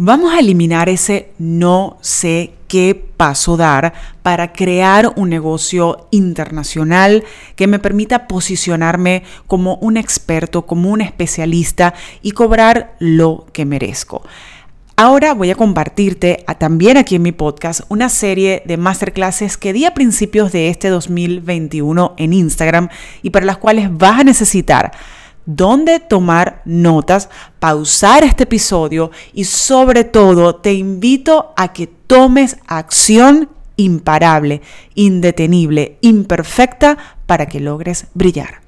Vamos a eliminar ese no sé qué paso dar para crear un negocio internacional que me permita posicionarme como un experto, como un especialista y cobrar lo que merezco. Ahora voy a compartirte también aquí en mi podcast una serie de masterclasses que di a principios de este 2021 en Instagram y para las cuales vas a necesitar dónde tomar notas, pausar este episodio y sobre todo te invito a que tomes acción imparable, indetenible, imperfecta para que logres brillar.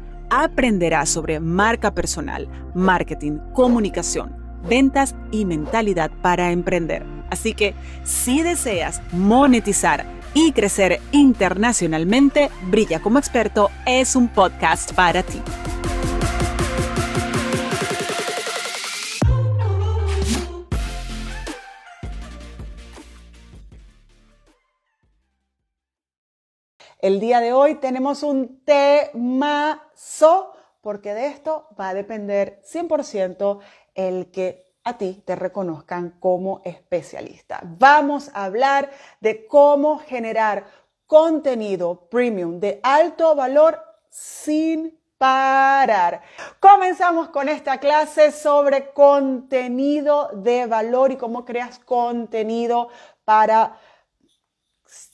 aprenderás sobre marca personal, marketing, comunicación, ventas y mentalidad para emprender. Así que si deseas monetizar y crecer internacionalmente, Brilla como experto es un podcast para ti. El día de hoy tenemos un temazo porque de esto va a depender 100% el que a ti te reconozcan como especialista. Vamos a hablar de cómo generar contenido premium de alto valor sin parar. Comenzamos con esta clase sobre contenido de valor y cómo creas contenido para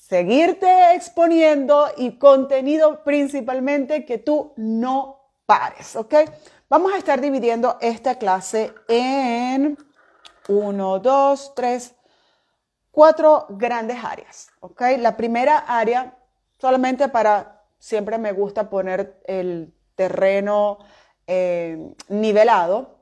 seguirte exponiendo y contenido principalmente que tú no pares, ¿ok? Vamos a estar dividiendo esta clase en uno, dos, tres, cuatro grandes áreas, ¿ok? La primera área, solamente para, siempre me gusta poner el terreno eh, nivelado,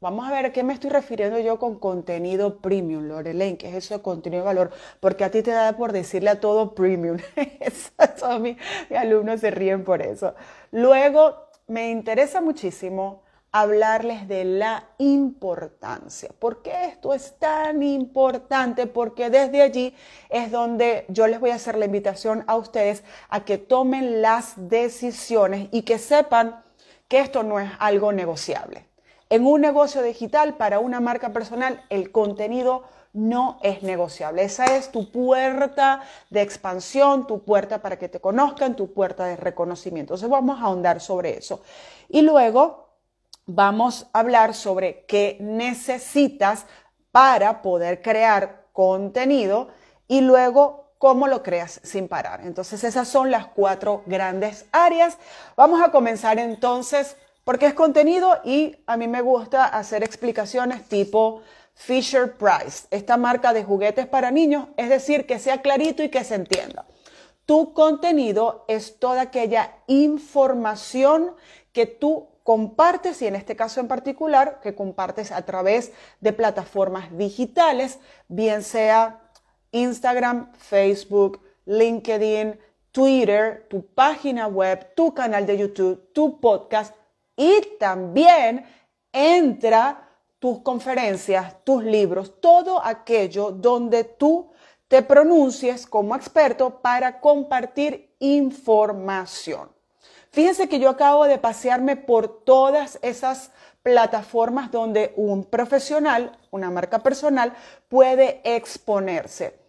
Vamos a ver qué me estoy refiriendo yo con contenido premium, Lorelaine, que es eso de contenido de valor, porque a ti te da por decirle a todo premium. mis alumnos se ríen por eso. Luego, me interesa muchísimo hablarles de la importancia. ¿Por qué esto es tan importante? Porque desde allí es donde yo les voy a hacer la invitación a ustedes a que tomen las decisiones y que sepan que esto no es algo negociable. En un negocio digital, para una marca personal, el contenido no es negociable. Esa es tu puerta de expansión, tu puerta para que te conozcan, tu puerta de reconocimiento. Entonces vamos a ahondar sobre eso. Y luego vamos a hablar sobre qué necesitas para poder crear contenido y luego cómo lo creas sin parar. Entonces esas son las cuatro grandes áreas. Vamos a comenzar entonces porque es contenido y a mí me gusta hacer explicaciones tipo Fisher Price, esta marca de juguetes para niños, es decir, que sea clarito y que se entienda. Tu contenido es toda aquella información que tú compartes y en este caso en particular que compartes a través de plataformas digitales, bien sea Instagram, Facebook, LinkedIn, Twitter, tu página web, tu canal de YouTube, tu podcast, y también entra tus conferencias, tus libros, todo aquello donde tú te pronuncies como experto para compartir información. Fíjense que yo acabo de pasearme por todas esas plataformas donde un profesional, una marca personal, puede exponerse.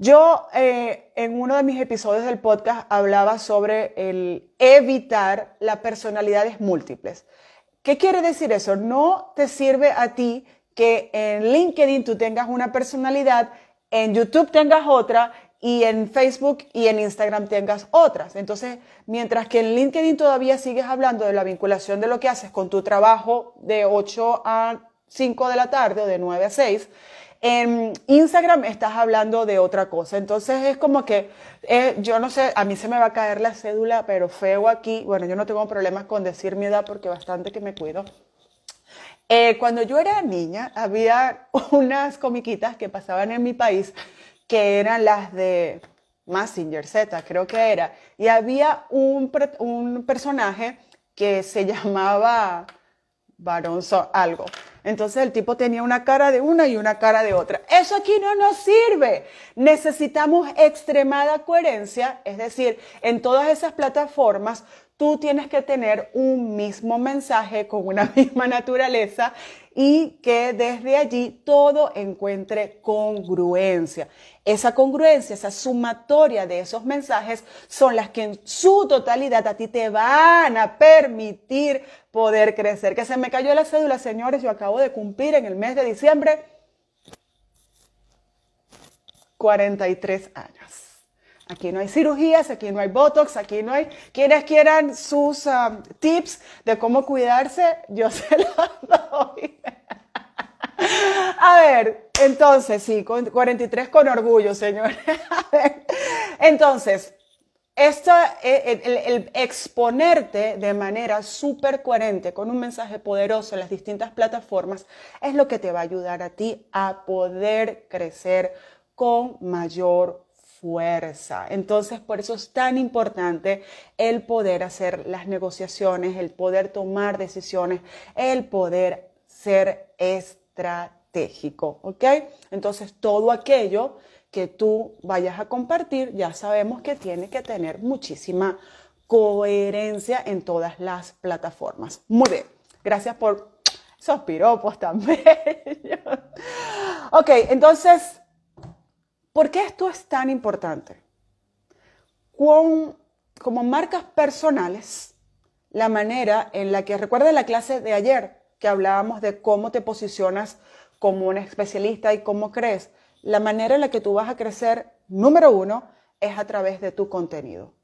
Yo eh, en uno de mis episodios del podcast hablaba sobre el evitar las personalidades múltiples. ¿Qué quiere decir eso? No te sirve a ti que en LinkedIn tú tengas una personalidad, en YouTube tengas otra y en Facebook y en Instagram tengas otras. Entonces, mientras que en LinkedIn todavía sigues hablando de la vinculación de lo que haces con tu trabajo de 8 a 5 de la tarde o de 9 a 6, En Instagram estás hablando de otra cosa. Entonces es como que, eh, yo no sé, a mí se me va a caer la cédula, pero feo aquí. Bueno, yo no tengo problemas con decir mi edad porque bastante que me cuido. Eh, cuando yo era niña, había unas comiquitas que pasaban en mi país que eran las de Massinger Z, creo que era. Y había un, un personaje que se llamaba Barón algo. Entonces el tipo tenía una cara de una y una cara de otra. Eso aquí no nos sirve. Necesitamos extremada coherencia, es decir, en todas esas plataformas tú tienes que tener un mismo mensaje con una misma naturaleza y que desde allí todo encuentre congruencia. Esa congruencia, esa sumatoria de esos mensajes son las que en su totalidad a ti te van a permitir poder crecer. Que se me cayó la cédula, señores, yo acabo de cumplir en el mes de diciembre 43 años. Aquí no hay cirugías, aquí no hay botox, aquí no hay. Quienes quieran sus um, tips de cómo cuidarse, yo se los doy. A ver, entonces, sí, 43 con orgullo, señores. Entonces, esto, eh, el, el, exponerte de manera súper coherente con un mensaje poderoso en las distintas plataformas es lo que te va a ayudar a ti a poder crecer con mayor fuerza. Entonces, por eso es tan importante el poder hacer las negociaciones, el poder tomar decisiones, el poder ser estratégico, ¿ok? Entonces, todo aquello que tú vayas a compartir, ya sabemos que tiene que tener muchísima coherencia en todas las plataformas. Muy bien, gracias por esos piropos también. ok, entonces ¿Por qué esto es tan importante? como marcas personales, la manera en la que, recuerda la clase de ayer que hablábamos de cómo te posicionas como un especialista y cómo crees, la manera en la que tú vas a crecer, número uno, es a través de tu contenido.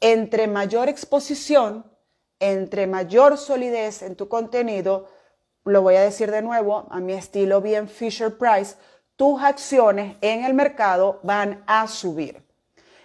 Entre mayor exposición, entre mayor solidez en tu contenido, lo voy a decir de nuevo, a mi estilo bien Fisher Price, tus acciones en el mercado van a subir.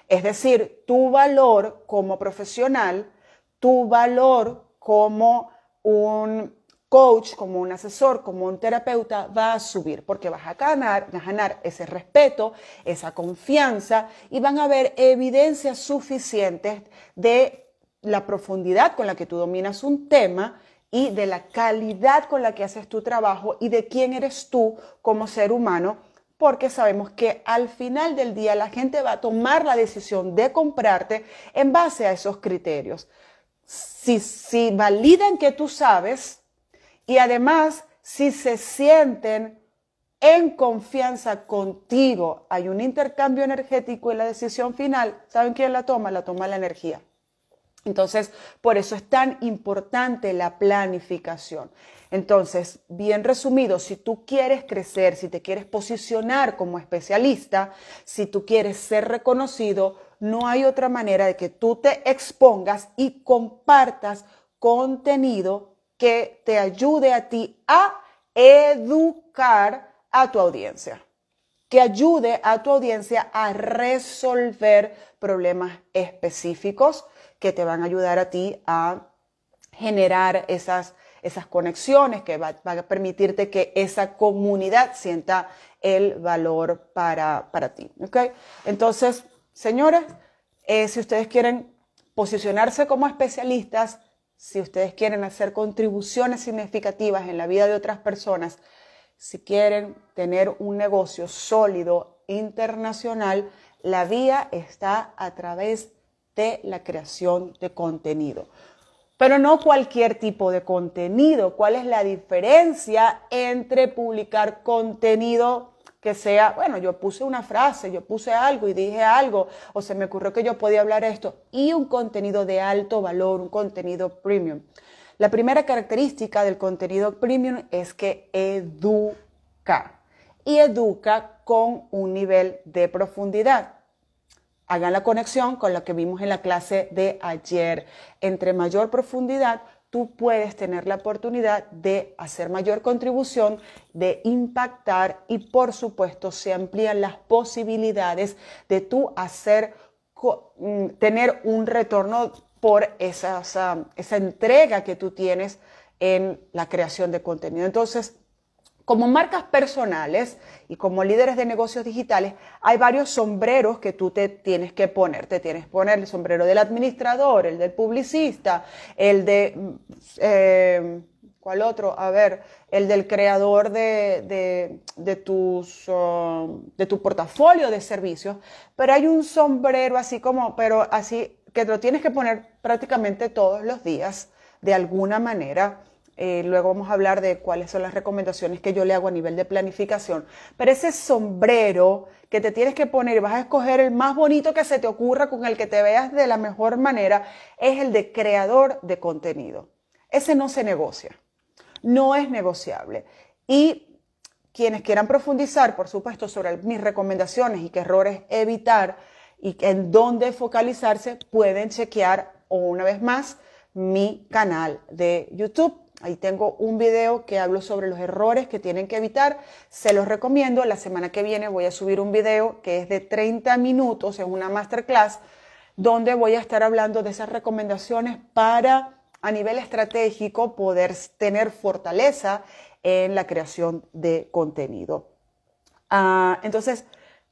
Es decir, tu valor como profesional, tu valor como un coach, como un asesor, como un terapeuta va a subir porque vas a ganar, a ganar ese respeto, esa confianza y van a haber evidencias suficientes de la profundidad con la que tú dominas un tema y de la calidad con la que haces tu trabajo y de quién eres tú como ser humano, porque sabemos que al final del día la gente va a tomar la decisión de comprarte en base a esos criterios. Si, si validan que tú sabes y además si se sienten en confianza contigo, hay un intercambio energético y la decisión final, ¿saben quién la toma? La toma la energía. Entonces, por eso es tan importante la planificación. Entonces, bien resumido, si tú quieres crecer, si te quieres posicionar como especialista, si tú quieres ser reconocido, no hay otra manera de que tú te expongas y compartas contenido que te ayude a ti a educar a tu audiencia, que ayude a tu audiencia a resolver problemas específicos que te van a ayudar a ti a generar esas, esas conexiones, que va, a permitirte que esa comunidad sienta el valor para, ti. ¿okay? Entonces, señoras, eh, si ustedes quieren posicionarse como especialistas, si ustedes quieren hacer contribuciones significativas en la vida de otras personas, si quieren tener un negocio sólido internacional, la vía está a través de la creación de contenido. Pero no cualquier tipo de contenido. ¿Cuál es la diferencia entre publicar contenido que sea, bueno, yo puse una frase, yo puse algo y dije algo, o se me ocurrió que yo podía hablar esto, y un contenido de alto valor, un contenido premium? La primera característica del contenido premium es que educa y educa con un nivel de profundidad hagan la conexión con lo que vimos en la clase de ayer. Entre mayor profundidad, tú puedes tener la oportunidad de hacer mayor contribución, de impactar y por supuesto se amplían las posibilidades de tú hacer, mm, tener un retorno por esa, esa entrega que tú tienes en la creación de contenido. Entonces, como marcas personales y como líderes de negocios digitales, hay varios sombreros que tú te tienes que poner. Te tienes que poner el sombrero del administrador, el del publicista, el de... Eh, ¿Cuál otro? A ver, el del creador de, tus, uh, de tu portafolio de servicios. Pero hay un sombrero así como, pero así que lo tienes que poner prácticamente todos los días, de alguna manera eh, luego vamos a hablar de cuáles son las recomendaciones que yo le hago a nivel de planificación. Pero ese sombrero que te tienes que poner vas a escoger el más bonito que se te ocurra, con el que te veas de la mejor manera, es el de creador de contenido. Ese no se negocia, no es negociable. Y quienes quieran profundizar, por supuesto, sobre mis recomendaciones y qué errores evitar y en dónde focalizarse, pueden chequear una vez más mi canal de YouTube Ahí tengo un video que hablo sobre los errores que tienen que evitar. Se los recomiendo. La semana que viene voy a subir un video que es de 30 minutos, es una masterclass, donde voy a estar hablando de esas recomendaciones para a nivel estratégico poder tener fortaleza en la creación de contenido. Ah, entonces,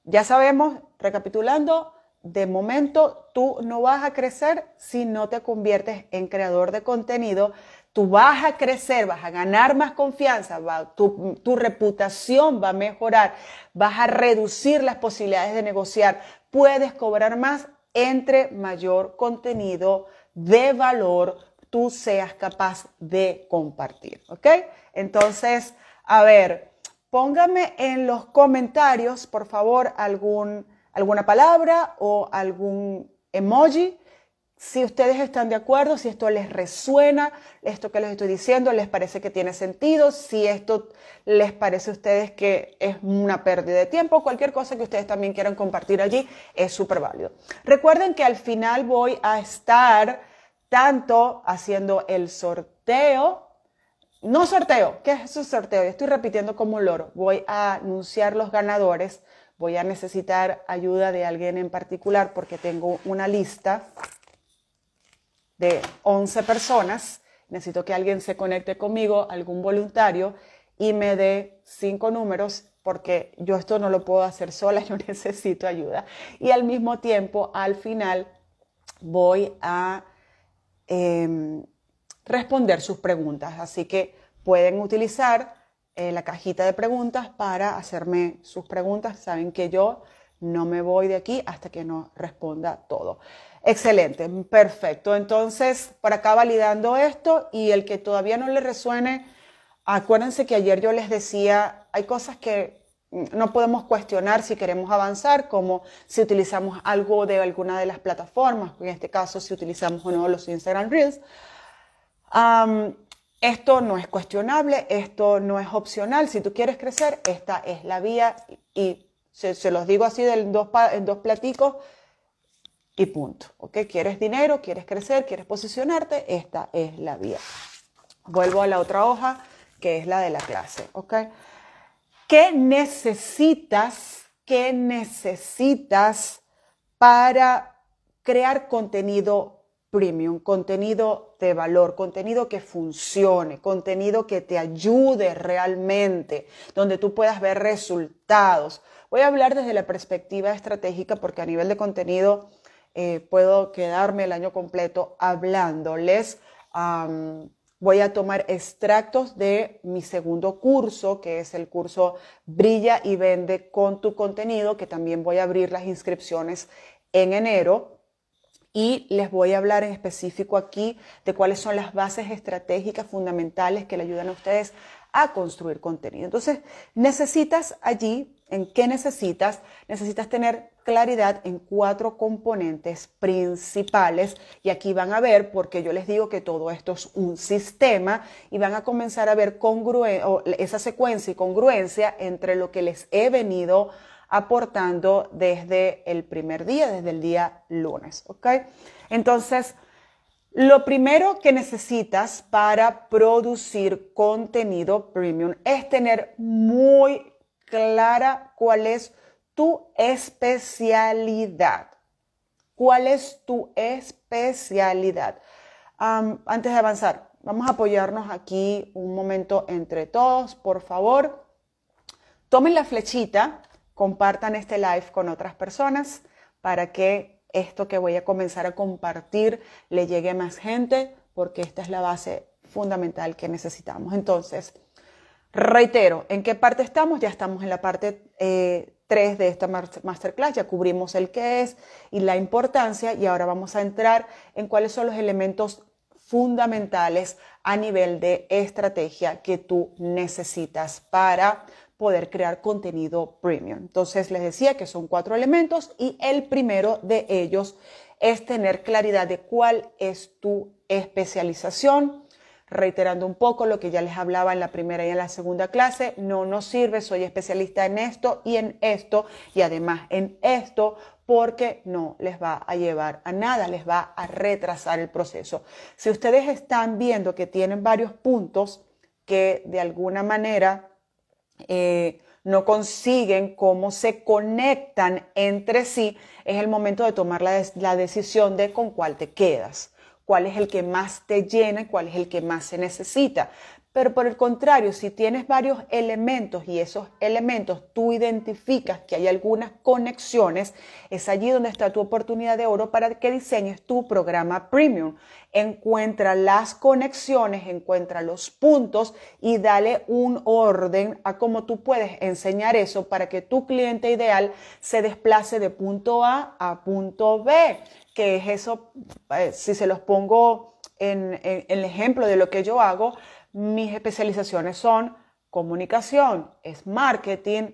ya sabemos, recapitulando, de momento tú no vas a crecer si no te conviertes en creador de contenido tú vas a crecer, vas a ganar más confianza, tu, tu, reputación va a mejorar, vas a reducir las posibilidades de negociar, puedes cobrar más entre mayor contenido de valor tú seas capaz de compartir, ¿ok? Entonces, a ver, póngame en los comentarios, por favor, algún, alguna palabra o algún emoji si ustedes están de acuerdo, si esto les resuena, esto que les estoy diciendo les parece que tiene sentido, si esto les parece a ustedes que es una pérdida de tiempo, cualquier cosa que ustedes también quieran compartir allí es súper válido. Recuerden que al final voy a estar tanto haciendo el sorteo, no sorteo, ¿qué es eso sorteo? Estoy repitiendo como loro. Voy a anunciar los ganadores, voy a necesitar ayuda de alguien en particular porque tengo una lista de 11 personas, necesito que alguien se conecte conmigo, algún voluntario, y me dé cinco números porque yo esto no lo puedo hacer sola, yo necesito ayuda. Y al mismo tiempo, al final, voy a em, responder sus preguntas. Así que pueden utilizar eh, la cajita de preguntas para hacerme sus preguntas. Saben que yo no me voy de aquí hasta que no responda todo. Excelente, perfecto. Entonces, por acá validando esto y el que todavía no le resuene, acuérdense que ayer yo les decía, hay cosas que no podemos cuestionar si queremos avanzar, como si utilizamos algo de alguna de las plataformas, en este caso si utilizamos uno de los Instagram Reels. esto no es cuestionable, esto no es opcional. Si tú quieres crecer, esta es la vía y se, los digo así en dos platicos y punto. ¿Ok? ¿Quieres dinero? ¿Quieres crecer? ¿Quieres posicionarte? Esta es la vía. Vuelvo a la otra hoja, que es la de la clase. ¿Ok? ¿Qué necesitas? ¿Qué necesitas para crear contenido premium, contenido de valor, contenido que funcione, contenido que te ayude realmente, donde tú puedas ver resultados? Voy a hablar desde la perspectiva estratégica porque a nivel de contenido eh, puedo quedarme el año completo hablándoles. voy a tomar extractos de mi segundo curso, que es el curso Brilla y Vende con tu contenido, que también voy a abrir las inscripciones en enero. Y les voy a hablar en específico aquí de cuáles son las bases estratégicas fundamentales que le ayudan a ustedes a construir contenido. Entonces, necesitas allí, ¿en qué necesitas? Necesitas tener claridad en cuatro componentes principales y aquí van a ver, porque yo les digo que todo esto es un sistema y van a comenzar a ver esa secuencia y congruencia entre lo que les he venido aportando desde el primer día, desde el día lunes, ¿ok? Entonces, Lo primero que necesitas para producir contenido premium es tener muy clara cuál es tu especialidad. ¿Cuál es tu especialidad? antes de avanzar, vamos a apoyarnos aquí un momento entre todos, por favor. Tomen la flechita, compartan este live con otras personas para que esto que voy a comenzar a compartir le llegue a más gente, porque esta es la base fundamental que necesitamos. Entonces, reitero, ¿en qué parte estamos? Ya estamos en la parte 3 eh, de esta masterclass, ya cubrimos el qué es y la importancia y ahora vamos a entrar en cuáles son los elementos fundamentales a nivel de estrategia que tú necesitas para poder crear contenido premium. Entonces les decía que son cuatro elementos y el primero de ellos es tener claridad de cuál es tu especialización. Reiterando un poco lo que ya les hablaba en la primera y en la segunda clase, no nos sirve, soy especialista en esto y en esto y además en esto porque no les va a llevar a nada, les va a retrasar el proceso. Si ustedes están viendo que tienen varios puntos que de alguna manera eh, no consiguen cómo se conectan entre sí, es el momento de tomar la, la, decisión de con cuál te quedas, cuál es el que más te llena y cuál es el que más se necesita. Pero por el contrario, si tienes varios elementos y esos elementos tú identificas que hay algunas conexiones, es allí donde está tu oportunidad de oro para que diseñes tu programa premium. Encuentra las conexiones, encuentra los puntos y dale un orden a cómo tú puedes enseñar eso para que tu cliente ideal se desplace de punto A a punto B. Que es eso, eh, si se los pongo en el ejemplo de lo que yo hago, mis especializaciones son comunicación, es marketing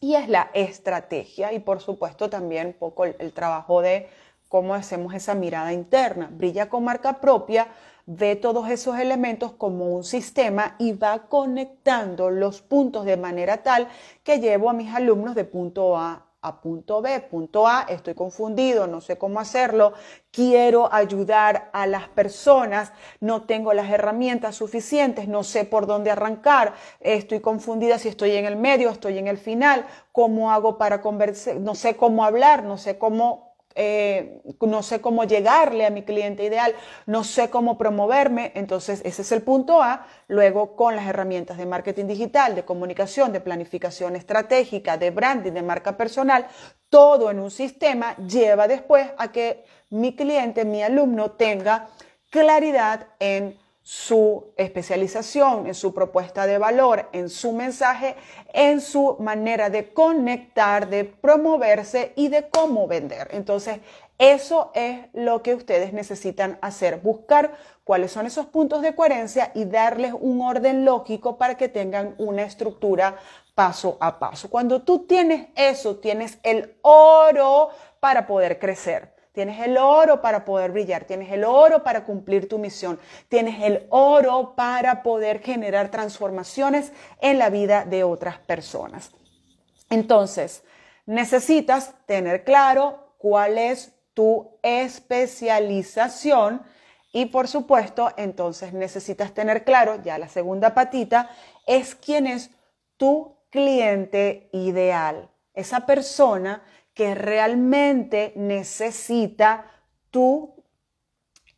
y es la estrategia y por supuesto también un poco el, trabajo de cómo hacemos esa mirada interna. Brilla con marca propia, ve todos esos elementos como un sistema y va conectando los puntos de manera tal que llevo a mis alumnos de punto A a punto B. Punto A, estoy confundido, no sé cómo hacerlo, quiero ayudar a las personas, no tengo las herramientas suficientes, no sé por dónde arrancar, estoy confundida si estoy en el medio, estoy en el final, cómo hago para conversar, no sé cómo hablar, no sé cómo eh, no sé cómo llegarle a mi cliente ideal, no sé cómo promoverme, entonces ese es el punto A. Luego con las herramientas de marketing digital, de comunicación, de planificación estratégica, de branding, de marca personal, todo en un sistema lleva después a que mi cliente, mi alumno tenga claridad en su especialización, en su propuesta de valor, en su mensaje, en su manera de conectar, de promoverse y de cómo vender. Entonces, eso es lo que ustedes necesitan hacer, buscar cuáles son esos puntos de coherencia y darles un orden lógico para que tengan una estructura paso a paso. Cuando tú tienes eso, tienes el oro para poder crecer. Tienes el oro para poder brillar, tienes el oro para cumplir tu misión, tienes el oro para poder generar transformaciones en la vida de otras personas. Entonces, necesitas tener claro cuál es tu especialización y por supuesto, entonces necesitas tener claro, ya la segunda patita, es quién es tu cliente ideal, esa persona que realmente necesita tu,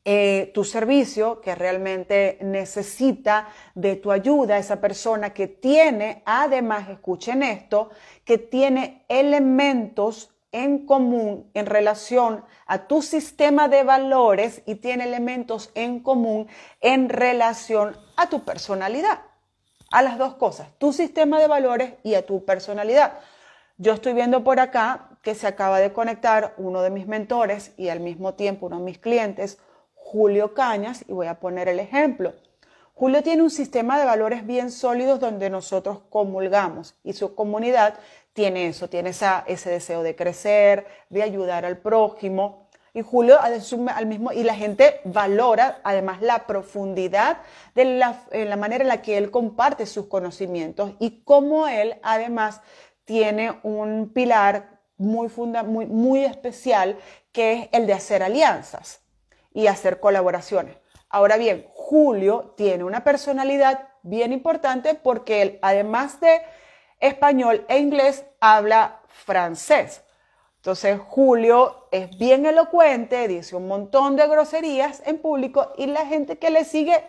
eh, tu servicio, que realmente necesita de tu ayuda, esa persona que tiene, además, escuchen esto, que tiene elementos en común en relación a tu sistema de valores y tiene elementos en común en relación a tu personalidad. A las dos cosas, tu sistema de valores y a tu personalidad. Yo estoy viendo por acá que se acaba de conectar uno de mis mentores y al mismo tiempo uno de mis clientes, Julio Cañas, y voy a poner el ejemplo. Julio tiene un sistema de valores bien sólidos donde nosotros comulgamos y su comunidad tiene eso, tiene ese deseo de crecer, de ayudar al prójimo. Y Julio al mismo, y la gente valora además la profundidad de la, la manera en la que él comparte sus conocimientos y cómo él además tiene un pilar muy, funda, muy, muy especial que es el de hacer alianzas. y hacer colaboraciones. Ahora bien, Julio tiene una personalidad bien importante porque él, además de español e inglés, habla francés. Entonces Julio es bien elocuente, dice un montón de groserías en público y la gente que le sigue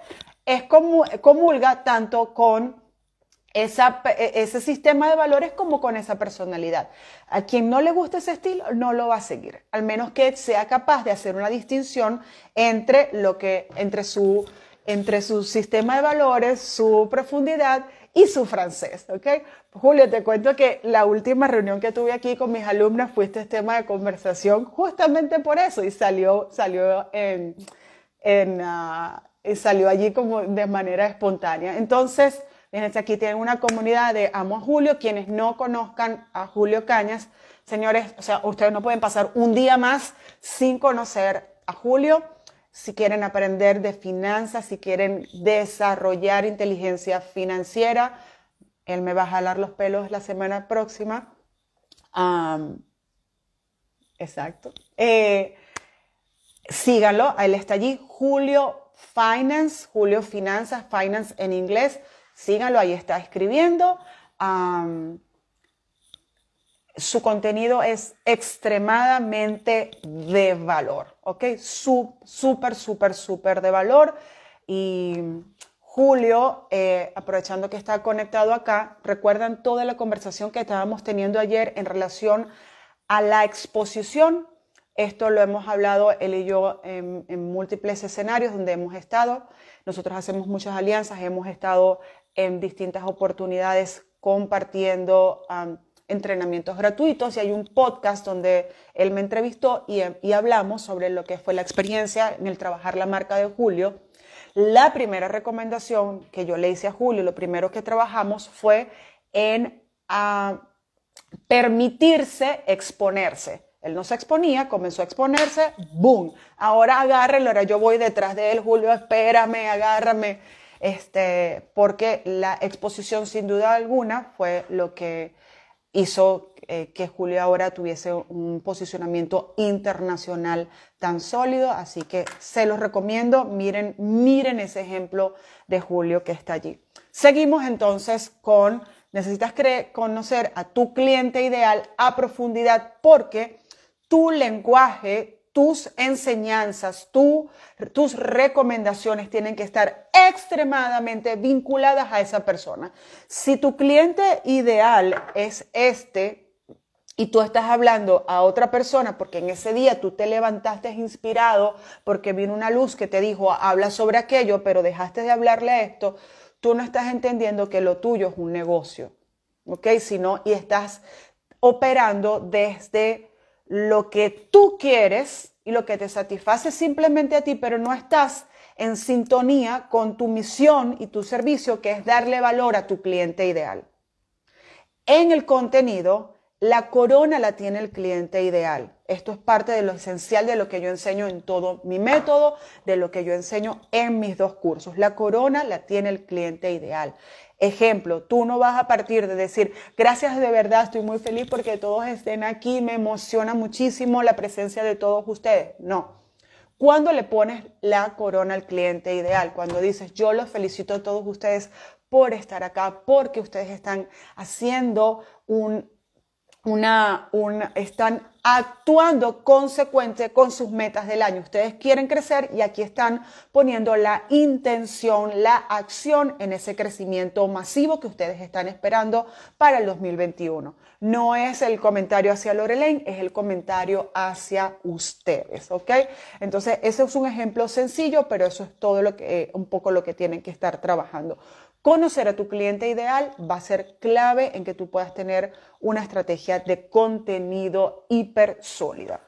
es comulga tanto con esa, e, ese sistema de valores como con esa personalidad. A quien no le guste ese estilo no lo va a seguir, al menos que sea capaz de hacer una distinción entre lo que entre su entre su sistema de valores, su profundidad y su francés, ¿ok? Julio, te cuento que la última reunión que tuve aquí con mis alumnas fue este tema de conversación justamente por eso y salió, salió en, en ah, salió allí como de manera espontánea. Entonces, Fíjense, aquí tienen una comunidad de Amo a Julio. Quienes no conozcan a Julio Cañas, señores, o sea, ustedes no pueden pasar un día más sin conocer a Julio. Si quieren aprender de finanzas, si quieren desarrollar inteligencia financiera, él me va a jalar los pelos la semana próxima. exacto. Eh, síganlo, él está allí. Julio Finance, Julio Finanzas, Finance en inglés síganlo, ahí está escribiendo. su contenido es extremadamente de valor, ¿ok? Súper, súper, súper de valor. Y Julio, eh, aprovechando que está conectado acá, recuerdan toda la conversación que estábamos teniendo ayer en relación a la exposición. Esto lo hemos hablado él y yo en, en múltiples escenarios donde hemos estado. Nosotros hacemos muchas alianzas, hemos estado en distintas oportunidades compartiendo entrenamientos gratuitos y hay un podcast donde él me entrevistó y, y hablamos sobre lo que fue la experiencia en el trabajar la marca de Julio. La primera recomendación que yo le hice a Julio, lo primero que trabajamos fue en permitirse exponerse. Él no se exponía, comenzó a exponerse, ¡boom! Ahora agárrelo, ahora yo voy detrás de él, Julio, espérame, agárrame este, porque la exposición sin duda alguna fue lo que hizo eh, que Julio ahora tuviese un posicionamiento internacional tan sólido, así que se los recomiendo, miren, miren ese ejemplo de Julio que está allí. Seguimos entonces con, necesitas conocer a tu cliente ideal a profundidad porque tu lenguaje tus enseñanzas, tus recomendaciones tienen que estar extremadamente vinculadas a esa persona. Si tu cliente ideal es este y tú estás hablando a otra persona porque en ese día tú te levantaste inspirado porque vino una luz que te dijo habla sobre aquello, pero dejaste de hablarle a esto, tú no estás entendiendo que lo tuyo es un negocio, ¿ok? Sino y estás operando desde lo que tú quieres y lo que te satisface simplemente a ti, pero no estás en sintonía con tu misión y tu servicio, que es darle valor a tu cliente ideal. En el contenido, la corona la tiene el cliente ideal. Esto es parte de lo esencial de lo que yo enseño en todo mi método, de lo que yo enseño en mis dos cursos. La corona la tiene el cliente ideal. Ejemplo, tú no vas a partir de decir, gracias de verdad, estoy muy feliz porque todos estén aquí, me emociona muchísimo la presencia de todos ustedes. No. Cuando le pones la corona al cliente ideal, cuando dices, yo los felicito a todos ustedes por estar acá, porque ustedes están haciendo un una, una, están actuando consecuente con sus metas del año. Ustedes quieren crecer y aquí están poniendo la intención, la acción en ese crecimiento masivo que ustedes están esperando para el 2021. No es el comentario hacia Lorelaine, es el comentario hacia ustedes, ¿ok? Entonces, ese es un ejemplo sencillo, pero eso es todo lo que, un poco lo que tienen que estar trabajando. Conocer a tu cliente ideal va a ser clave en que tú puedas tener una estrategia de contenido hiper sólida.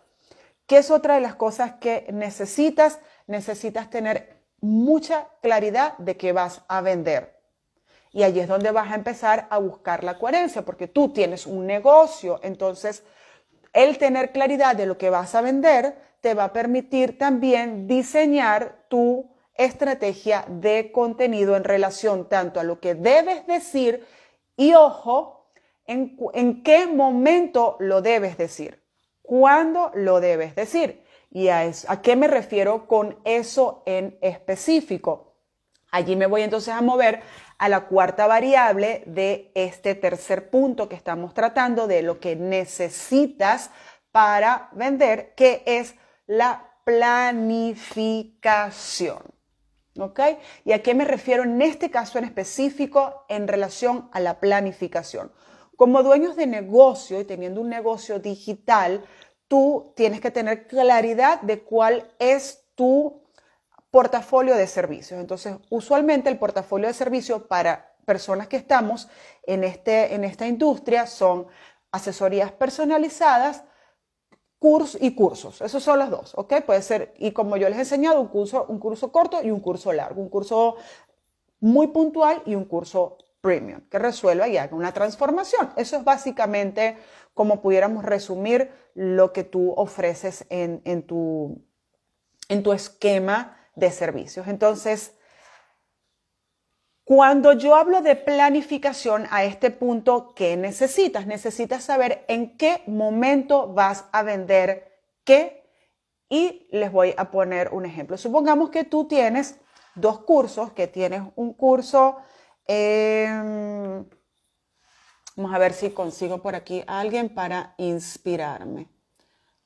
¿Qué es otra de las cosas que necesitas? Necesitas tener mucha claridad de qué vas a vender. Y allí es donde vas a empezar a buscar la coherencia, porque tú tienes un negocio, entonces el tener claridad de lo que vas a vender te va a permitir también diseñar tu estrategia de contenido en relación tanto a lo que debes decir y ojo, en, qué momento lo debes decir, cuándo lo debes decir. ¿Y a, a qué me refiero con eso en específico? Allí me voy entonces a mover a la cuarta variable de este tercer punto que estamos tratando, de lo que necesitas para vender, que es la planificación. ¿Ok? ¿Y a qué me refiero en este caso en específico en relación a la planificación? Como dueños de negocio y teniendo un negocio digital, tú tienes que tener claridad de cuál es tu portafolio de servicios. Entonces, usualmente el portafolio de servicios para personas que estamos en, este, en esta industria son asesorías personalizadas cursos y cursos. Esos son los dos, ¿ok? Puede ser, y como yo les he enseñado, un curso, un curso corto y un curso largo, un curso muy puntual y un curso premium, que resuelva y haga una transformación. Eso es básicamente como pudiéramos resumir lo que tú ofreces en, en, tu, en tu esquema de servicios. Entonces, cuando yo hablo de planificación a este punto, ¿qué necesitas? Necesitas saber en qué momento vas a vender qué. Y les voy a poner un ejemplo. Supongamos que tú tienes dos cursos, que tienes un curso, vamos a ver si consigo por aquí a alguien para inspirarme.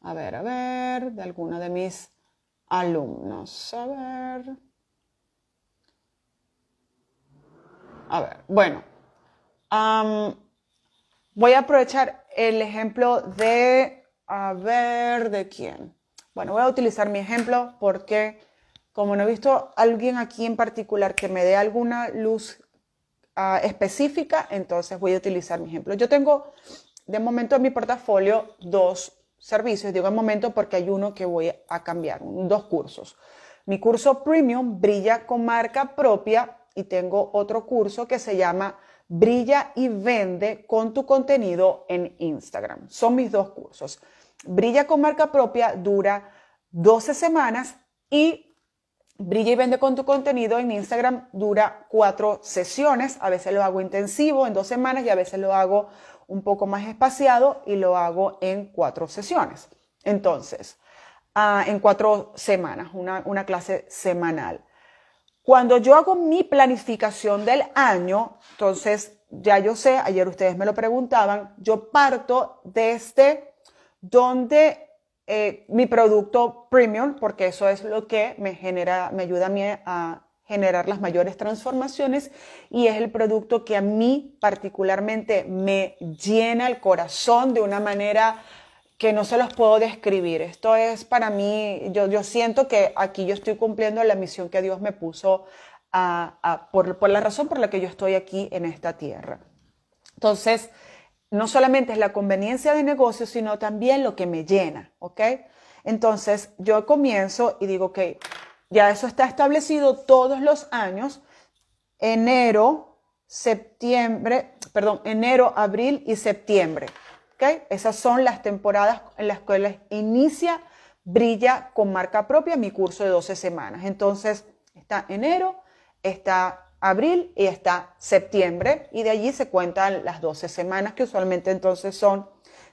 A ver, a ver, de alguno de mis alumnos. A ver. A ver, bueno. voy a aprovechar el ejemplo de, a ver, ¿de quién? Bueno, voy a utilizar mi ejemplo porque como no he visto a alguien aquí en particular que me dé alguna luz ah, específica, entonces voy a utilizar mi ejemplo. Yo tengo de momento en mi portafolio dos servicios. Digo en momento porque hay uno que voy a cambiar, dos cursos. Mi curso premium brilla con marca propia y tengo otro curso que se llama Brilla y vende con tu contenido en Instagram. Son mis dos cursos. Brilla con marca propia dura 12 semanas y Brilla y vende con tu contenido en Instagram dura cuatro sesiones. A veces lo hago intensivo en dos semanas y a veces lo hago un poco más espaciado y lo hago en cuatro sesiones. Entonces, ah, en cuatro semanas, una, una clase semanal. Cuando yo hago mi planificación del año, entonces ya yo sé, ayer ustedes me lo preguntaban, yo parto desde donde eh, mi producto premium, porque eso es lo que me genera, me ayuda a mí a generar las mayores transformaciones y es el producto que a mí particularmente me llena el corazón de una manera que no se los puedo describir. Esto es para mí, yo, yo siento que aquí yo estoy cumpliendo la misión que Dios me puso por, por la razón por la que yo estoy aquí en esta tierra. Entonces, no solamente es la conveniencia de negocio, sino también lo que me llena, ¿ok? Entonces, yo comienzo y digo, ok, ya eso está establecido todos los años, enero, septiembre, perdón, enero, abril y septiembre. Esas son las temporadas en las cuales inicia, brilla con marca propia mi curso de 12 semanas. Entonces, está enero, está abril y está septiembre y de allí se cuentan las 12 semanas que usualmente entonces son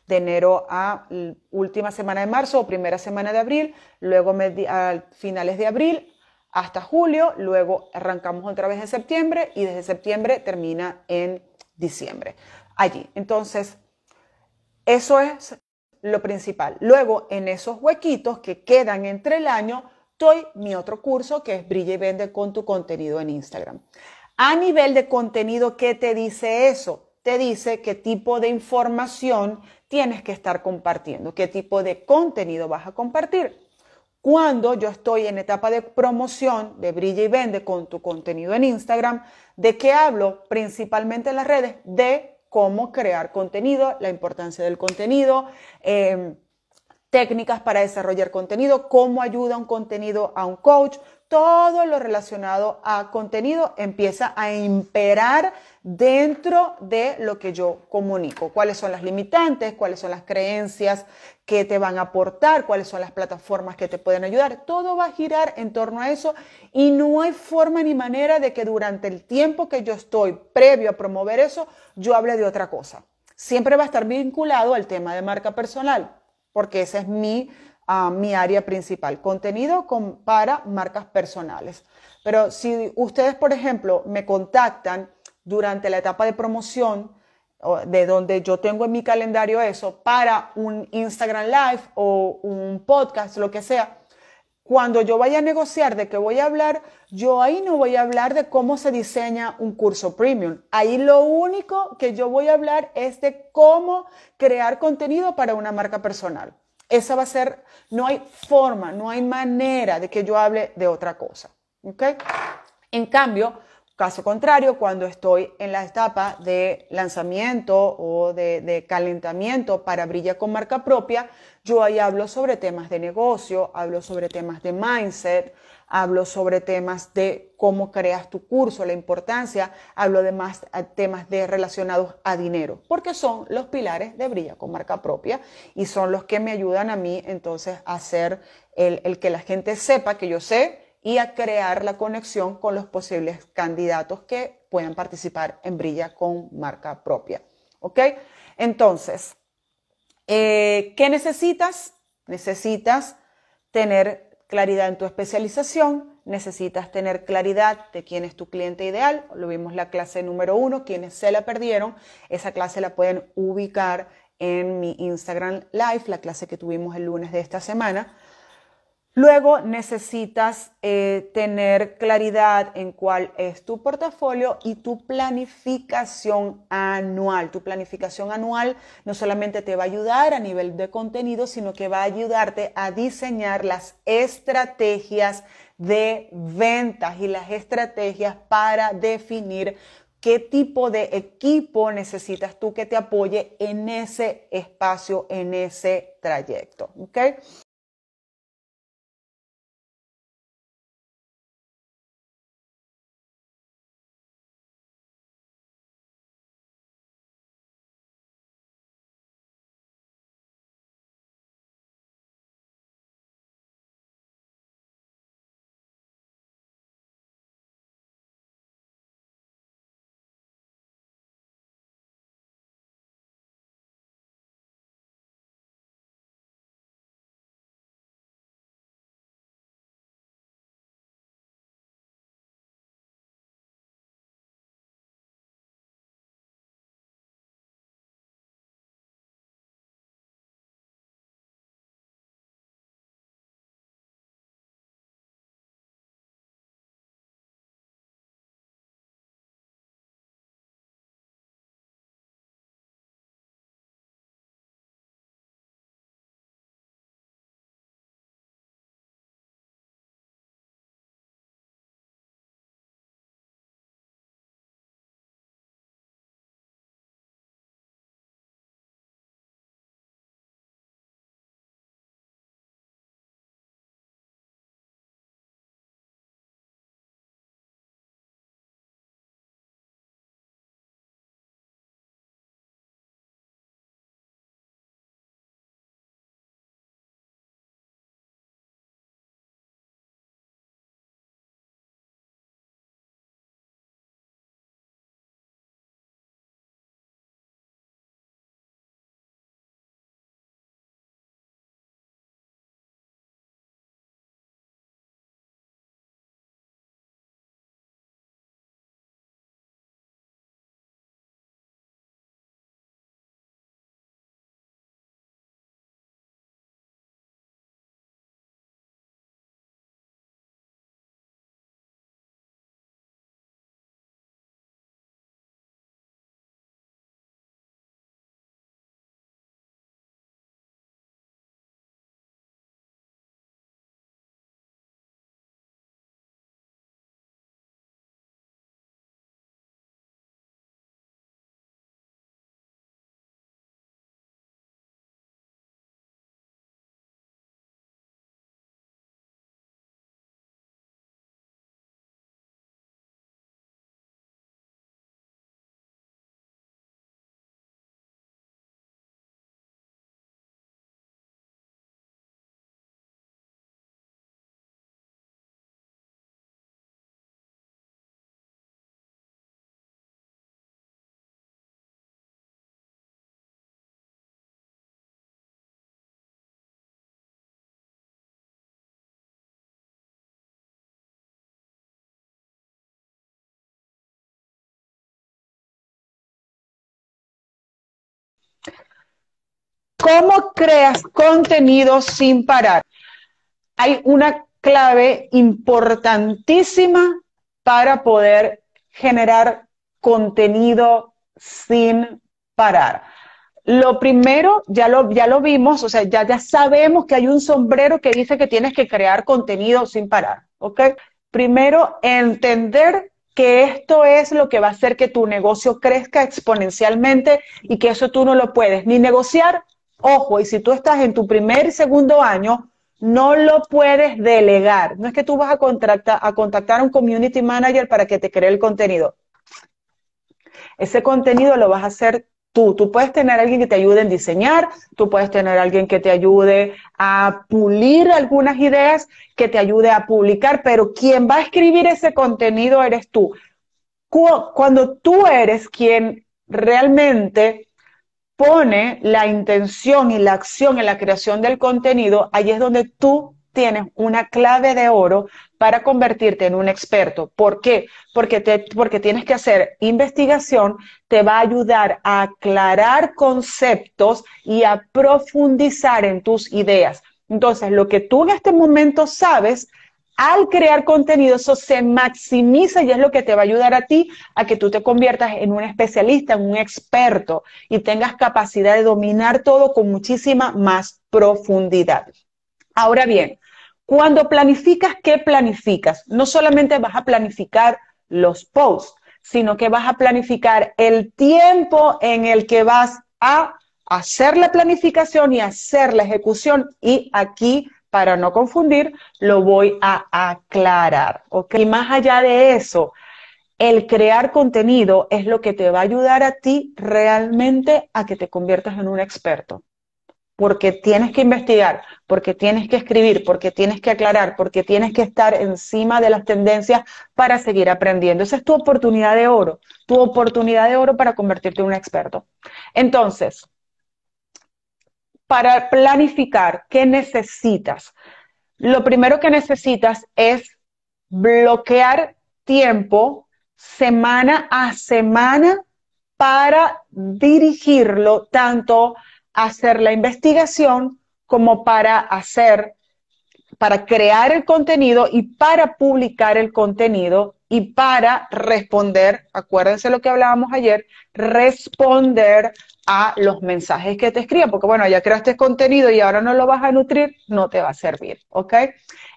de enero a última semana de marzo o primera semana de abril, luego a finales de abril hasta julio, luego arrancamos otra vez en septiembre y desde septiembre termina en diciembre. Allí. Entonces, eso es lo principal. Luego, en esos huequitos que quedan entre el año, doy mi otro curso que es Brilla y Vende con tu contenido en Instagram. A nivel de contenido, ¿qué te dice eso? Te dice qué tipo de información tienes que estar compartiendo, qué tipo de contenido vas a compartir. Cuando yo estoy en etapa de promoción de Brilla y Vende con tu contenido en Instagram, ¿de qué hablo? Principalmente en las redes, de cómo crear contenido, la importancia del contenido, em, técnicas para desarrollar contenido, cómo ayuda un contenido a un coach, todo lo relacionado a contenido empieza a imperar dentro de lo que yo comunico. ¿Cuáles son las limitantes? ¿Cuáles son las creencias que te van a aportar? ¿Cuáles son las plataformas que te pueden ayudar? Todo va a girar en torno a eso y no hay forma ni manera de que durante el tiempo que yo estoy previo a promover eso, yo hable de otra cosa. Siempre va a estar vinculado al tema de marca personal, porque esa es mi a mi área principal, contenido para marcas personales. Pero si ustedes, por ejemplo, me contactan durante la etapa de promoción, de donde yo tengo en mi calendario eso, para un Instagram Live o un podcast, lo que sea, cuando yo vaya a negociar de qué voy a hablar, yo ahí no voy a hablar de cómo se diseña un curso premium. Ahí lo único que yo voy a hablar es de cómo crear contenido para una marca personal. Esa va a ser, no hay forma, no hay manera de que yo hable de otra cosa. ¿Ok? En cambio, Caso contrario, cuando estoy en la etapa de lanzamiento o de, calentamiento para Brilla con marca propia, yo ahí hablo sobre temas de negocio, hablo sobre temas de mindset, hablo sobre temas de cómo creas tu curso, la importancia, hablo de más temas de relacionados a dinero, porque son los pilares de Brilla con marca propia y son los que me ayudan a mí entonces a hacer el que la gente sepa que yo sé y a crear la conexión con los posibles candidatos que puedan participar en Brilla con marca propia. ¿Ok? Entonces, eh, ¿qué necesitas? Necesitas tener claridad en tu especialización, necesitas tener claridad de quién es tu cliente ideal. Lo vimos la clase número uno, quienes se la perdieron, esa clase la pueden ubicar en mi Instagram Live, la clase que tuvimos el lunes de esta semana. Luego necesitas eh, tener claridad en cuál es tu portafolio y tu planificación anual. Tu planificación anual no solamente te va a ayudar a nivel de contenido, sino que va a ayudarte a diseñar las estrategias de ventas y las estrategias para definir qué tipo de equipo necesitas tú que te apoye en ese espacio, en ese trayecto. ¿okay? ¿Cómo creas contenido sin parar? Hay una clave importantísima para poder generar contenido sin parar. Lo primero, ya lo, ya lo vimos, o sea, ya, ya sabemos que hay un sombrero que dice que tienes que crear contenido sin parar, ¿ok? Primero, entender que esto es lo que va a hacer que tu negocio crezca exponencialmente y que eso tú no lo puedes ni negociar. Ojo, y si tú estás en tu primer y segundo año, no lo puedes delegar. No es que tú vas a, contactar, a contactar a un community manager para que te cree el contenido. Ese contenido lo vas a hacer tú. Tú puedes tener a alguien que te ayude en diseñar, tú puedes tener a alguien que te ayude a pulir algunas ideas, que te ayude a publicar, pero quien va a escribir ese contenido eres tú. Cuando tú eres quien realmente pone la intención y la acción en la creación del contenido, ahí es donde tú tienes una clave de oro para convertirte en un experto. ¿Por qué? Porque, te, porque tienes que hacer investigación, te va a ayudar a aclarar conceptos y a profundizar en tus ideas. Entonces, lo que tú en este momento sabes, al crear contenido, eso se maximiza y es lo que te va a ayudar a ti a que tú te conviertas en un especialista, en un experto y tengas capacidad de dominar todo con muchísima más profundidad. Ahora bien, cuando planificas, ¿qué planificas? No solamente vas a planificar los posts, sino que vas a planificar el tiempo en el que vas a hacer la planificación y hacer la ejecución. Y aquí, para no confundir, lo voy a aclarar. Y más allá de eso, el crear contenido es lo que te va a ayudar a ti realmente a que te conviertas en un experto porque tienes que investigar, porque tienes que escribir, porque tienes que aclarar, porque tienes que estar encima de las tendencias para seguir aprendiendo. Esa es tu oportunidad de oro, tu oportunidad de oro para convertirte en un experto. Entonces, para planificar, ¿qué necesitas? Lo primero que necesitas es bloquear tiempo semana a semana para dirigirlo tanto hacer la investigación como para hacer, para crear el contenido y para publicar el contenido y para responder, acuérdense lo que hablábamos ayer, responder a los mensajes que te escriban, porque bueno, ya creaste contenido y ahora no lo vas a nutrir, no te va a servir, ¿ok?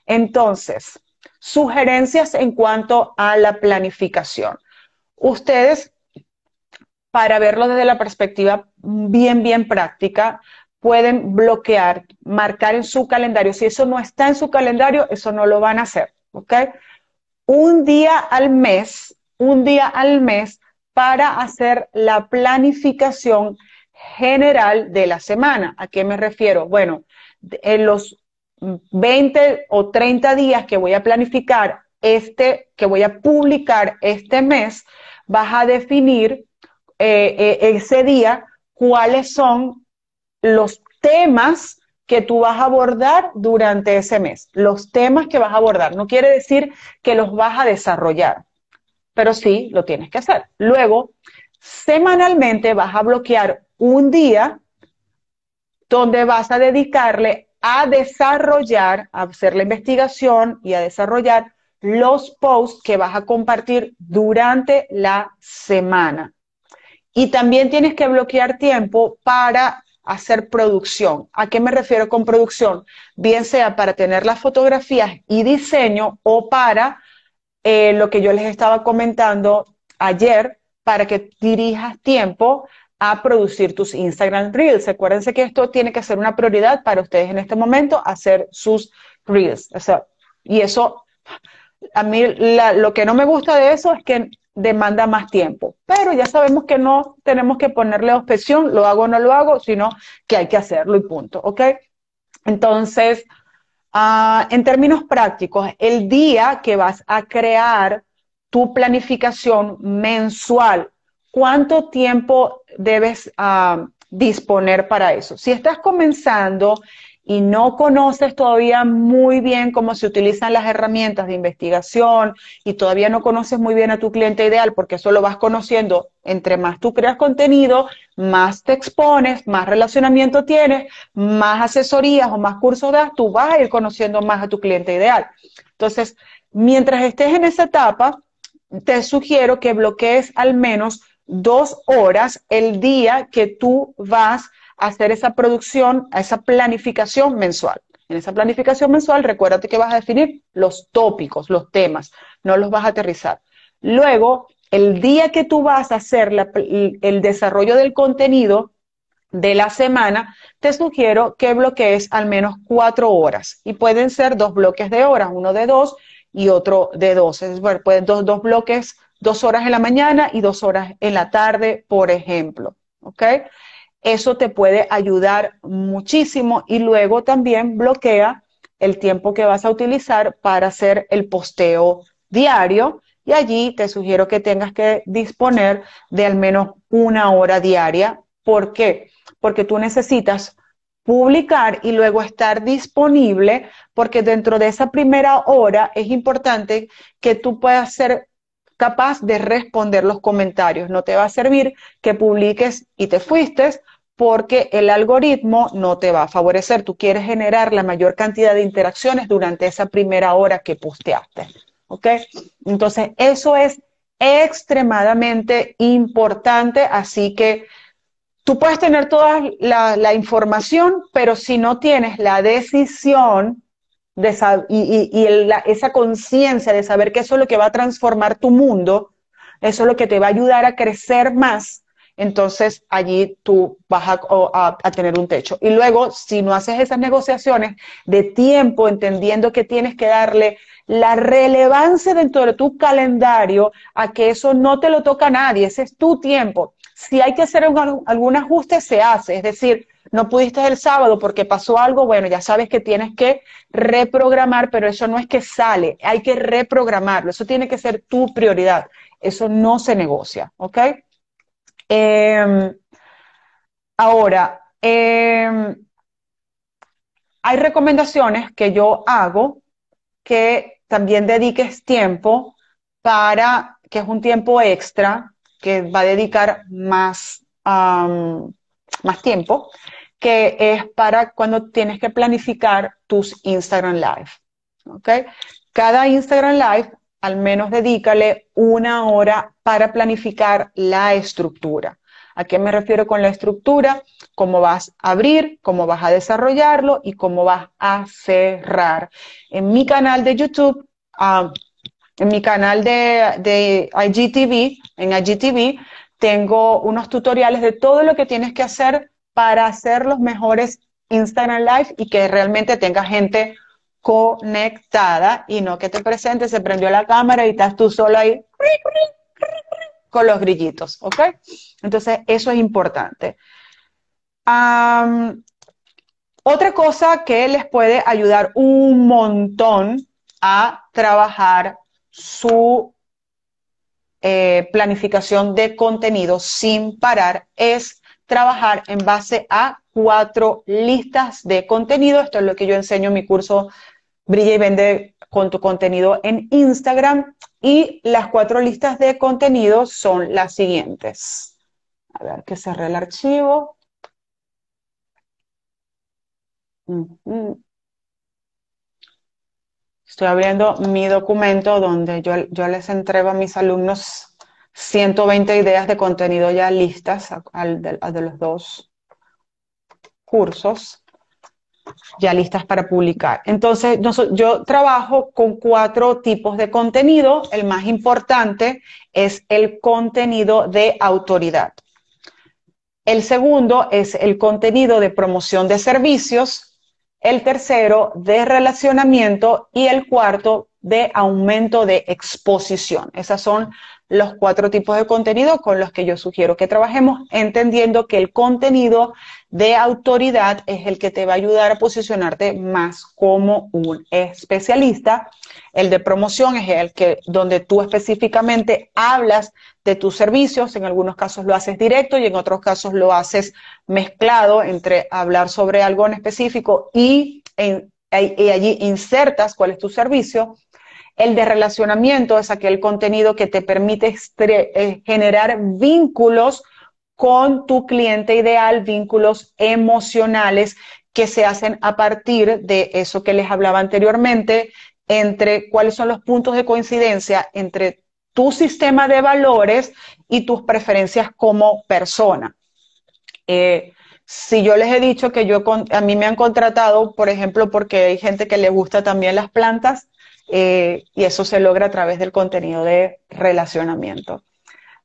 Entonces, sugerencias en cuanto a la planificación. Ustedes para verlo desde la perspectiva bien, bien práctica, pueden bloquear, marcar en su calendario. Si eso no está en su calendario, eso no lo van a hacer, ¿ok? Un día al mes, un día al mes para hacer la planificación general de la semana. ¿A qué me refiero? Bueno, en los 20 o 30 días que voy a planificar este, que voy a publicar este mes, vas a definir eh, eh, ese día cuáles son los temas que tú vas a abordar durante ese mes, los temas que vas a abordar. No quiere decir que los vas a desarrollar, pero sí lo tienes que hacer. Luego, semanalmente vas a bloquear un día donde vas a dedicarle a desarrollar, a hacer la investigación y a desarrollar los posts que vas a compartir durante la semana. Y también tienes que bloquear tiempo para hacer producción. ¿A qué me refiero con producción? Bien sea para tener las fotografías y diseño o para eh, lo que yo les estaba comentando ayer, para que dirijas tiempo a producir tus Instagram Reels. Acuérdense que esto tiene que ser una prioridad para ustedes en este momento, hacer sus Reels. y eso, a mí lo que no me gusta de eso es que demanda más tiempo. Pero ya sabemos que no tenemos que ponerle objeción, lo hago o no lo hago, sino que hay que hacerlo y punto, ¿ok? Entonces, ah, en términos prácticos, el día que vas a crear tu planificación mensual, ¿cuánto tiempo debes ah, disponer para eso? Si estás comenzando y no conoces todavía muy bien cómo se utilizan las herramientas de investigación y todavía no conoces muy bien a tu cliente ideal, porque eso lo vas conociendo, entre más tú creas contenido, más te expones, más relacionamiento tienes, más asesorías o más cursos das, tú vas a ir conociendo más a tu cliente ideal. Entonces, mientras estés en esa etapa, te sugiero que bloquees al menos dos horas el día que tú vas hacer esa producción, esa planificación mensual. En esa planificación mensual, recuérdate que vas a definir los tópicos, los temas, no los vas a aterrizar. Luego, el día que tú vas a hacer el desarrollo del contenido de la semana, te sugiero que bloquees al menos cuatro horas. Y pueden ser dos bloques de horas, uno de dos y otro de dos. Decir, pueden dos, dos bloques, dos horas en la mañana y dos horas en la tarde, por ejemplo. ¿Ok? Eso te puede ayudar muchísimo y luego también bloquea el tiempo que vas a utilizar para hacer el posteo diario y allí te sugiero que tengas que disponer de al menos una hora diaria. ¿Por qué? Porque tú necesitas publicar y luego estar disponible, porque dentro de esa primera hora es importante que tú puedas ser capaz de responder los comentarios. No te va a servir que publiques y te fuiste porque el algoritmo no te va a favorecer. Tú quieres generar la mayor cantidad de interacciones durante esa primera hora que posteaste. ¿Ok? Entonces, eso es extremadamente importante, así que tú puedes tener toda la, información, pero si no tienes la decisión de y, y esa conciencia de saber que eso es lo que va a transformar tu mundo, eso es lo que te va a ayudar a crecer más, entonces allí tú vas a, tener un techo. Y luego, si no haces esas negociaciones de tiempo, entendiendo que tienes que darle la relevancia dentro de tu calendario a que eso no te lo toca a nadie, ese es tu tiempo. Si hay que hacer algún ajuste, se hace. Es decir, no pudiste el sábado porque pasó algo, bueno, ya sabes que tienes que reprogramar, pero eso no es que sale, hay que reprogramarlo. Eso tiene que ser tu prioridad. Eso no se negocia, ¿ok? Em, ahora, em, hay recomendaciones que yo hago que también dediques tiempo para, que es un tiempo extra, que va a dedicar más, más tiempo, que es para cuando tienes que planificar tus Instagram Live. ¿ok? Cada Instagram Live al menos dedícale una hora para planificar la estructura. ¿A qué me refiero con la estructura? Cómo vas a abrir, cómo vas a desarrollarlo y cómo vas a cerrar. En mi canal de YouTube, ah, en mi canal de, IGTV, en IGTV, tengo unos tutoriales de todo lo que tienes que hacer para hacer los mejores Instagram Live y que realmente tenga gente conectada y no que te presentes, se prendió la cámara y estás tú solo ahí con los grillitos, ¿ok? Entonces, eso es importante. otra cosa que les puede ayudar un montón a trabajar su eh, planificación de contenido sin parar es trabajar en base a cuatro listas de contenido. Esto es lo que yo enseño en mi curso Brilla y vende con tu contenido en Instagram. Y las cuatro listas de contenido son las siguientes. A ver, que cerré el archivo. Estoy abriendo mi documento donde yo, yo, les entrego a mis alumnos 120 ideas de contenido ya listas al de los dos cursos ya listas para publicar. Entonces, yo trabajo con cuatro tipos de contenido. El más importante es el contenido de autoridad. El segundo es el contenido de promoción de servicios. El tercero de relacionamiento y el cuarto de aumento de exposición. Esas son los cuatro tipos de contenido con los que yo sugiero que trabajemos, entendiendo que el contenido de autoridad es el que te va a ayudar a posicionarte más como un especialista. El de promoción es el que donde tú específicamente hablas de tus servicios, en algunos casos lo haces directo y en otros casos lo haces mezclado entre hablar sobre algo en específico y, y allí insertas cuál es tu servicio. El de relacionamiento es aquel contenido que te permite eh, generar vínculos con tu cliente ideal, vínculos emocionales que se hacen a partir de eso que les hablaba anteriormente, entre cuáles son los puntos de coincidencia entre tu sistema de valores y tus preferencias como persona. Eh, si yo les he dicho que yo a mí me han contratado, por ejemplo, porque hay gente que le gusta también las plantas, eh, y eso se logra a través del contenido de relacionamiento.